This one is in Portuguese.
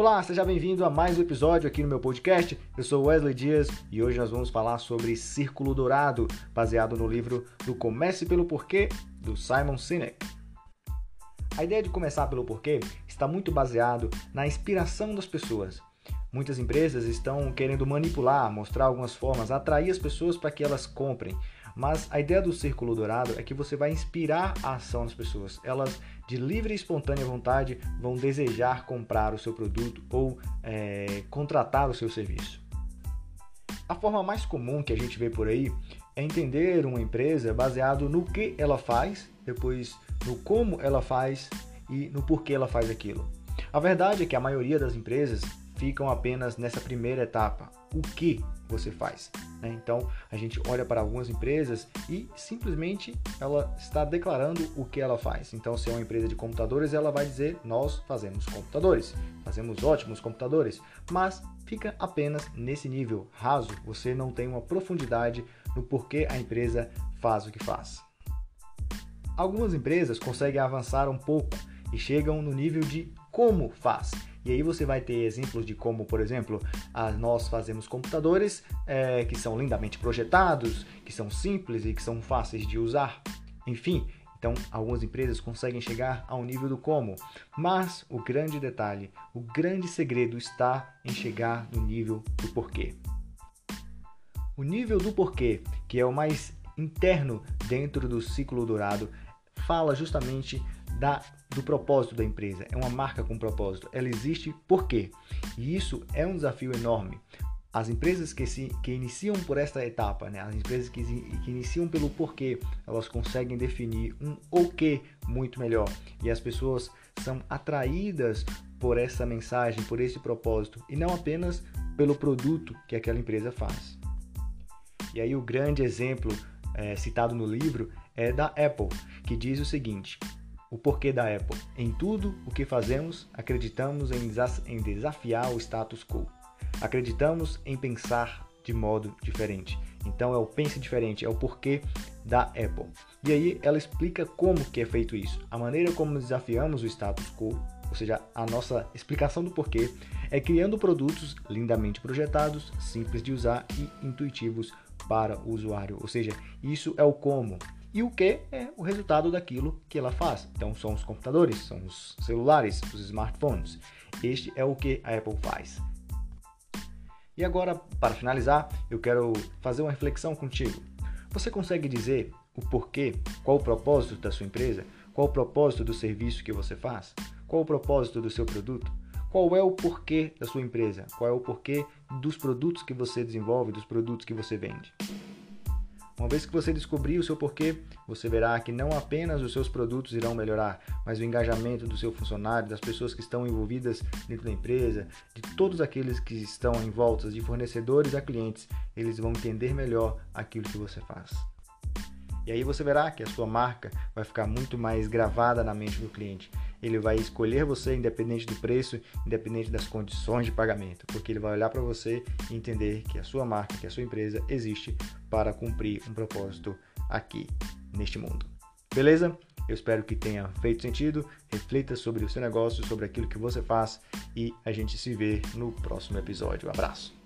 Olá, seja bem-vindo a mais um episódio aqui no meu podcast. Eu sou Wesley Dias e hoje nós vamos falar sobre Círculo Dourado, baseado no livro do Comece pelo Porquê, do Simon Sinek. A ideia de começar pelo porquê está muito baseado na inspiração das pessoas. Muitas empresas estão querendo manipular, mostrar algumas formas, atrair as pessoas para que elas comprem. Mas a ideia do círculo dourado é que você vai inspirar a ação das pessoas. Elas, de livre e espontânea vontade, vão desejar comprar o seu produto ou é, contratar o seu serviço. A forma mais comum que a gente vê por aí é entender uma empresa baseado no que ela faz, depois no como ela faz e no porquê ela faz aquilo. A verdade é que a maioria das empresas ficam apenas nessa primeira etapa, o que você faz. Né? Então a gente olha para algumas empresas e simplesmente ela está declarando o que ela faz. Então, se é uma empresa de computadores, ela vai dizer: Nós fazemos computadores, fazemos ótimos computadores, mas fica apenas nesse nível raso, você não tem uma profundidade no porquê a empresa faz o que faz. Algumas empresas conseguem avançar um pouco e chegam no nível de como faz. E aí você vai ter exemplos de como, por exemplo, nós fazemos computadores é, que são lindamente projetados, que são simples e que são fáceis de usar. Enfim, então algumas empresas conseguem chegar ao nível do como. Mas o grande detalhe, o grande segredo está em chegar no nível do porquê. O nível do porquê, que é o mais interno dentro do ciclo dourado, fala justamente da, do propósito da empresa. É uma marca com propósito. Ela existe por quê? E isso é um desafio enorme. As empresas que, se, que iniciam por esta etapa, né? as empresas que, que iniciam pelo porquê, elas conseguem definir um o que muito melhor. E as pessoas são atraídas por essa mensagem, por esse propósito, e não apenas pelo produto que aquela empresa faz. E aí o grande exemplo é, citado no livro é da Apple, que diz o seguinte: o porquê da Apple. Em tudo o que fazemos, acreditamos em desafiar o status quo. Acreditamos em pensar de modo diferente. Então é o pense diferente, é o porquê da Apple. E aí ela explica como que é feito isso. A maneira como desafiamos o status quo, ou seja, a nossa explicação do porquê, é criando produtos lindamente projetados, simples de usar e intuitivos para o usuário. Ou seja, isso é o como. E o que é o resultado daquilo que ela faz. Então são os computadores, são os celulares, os smartphones. Este é o que a Apple faz. E agora, para finalizar, eu quero fazer uma reflexão contigo. Você consegue dizer o porquê, qual o propósito da sua empresa? Qual o propósito do serviço que você faz? Qual o propósito do seu produto? Qual é o porquê da sua empresa? Qual é o porquê dos produtos que você desenvolve, dos produtos que você vende? Uma vez que você descobrir o seu porquê, você verá que não apenas os seus produtos irão melhorar, mas o engajamento do seu funcionário, das pessoas que estão envolvidas dentro da empresa, de todos aqueles que estão em volta, de fornecedores a clientes, eles vão entender melhor aquilo que você faz. E aí você verá que a sua marca vai ficar muito mais gravada na mente do cliente. Ele vai escolher você independente do preço, independente das condições de pagamento, porque ele vai olhar para você e entender que a sua marca, que a sua empresa existe para cumprir um propósito aqui neste mundo. Beleza? Eu espero que tenha feito sentido. Reflita sobre o seu negócio, sobre aquilo que você faz e a gente se vê no próximo episódio. Um abraço.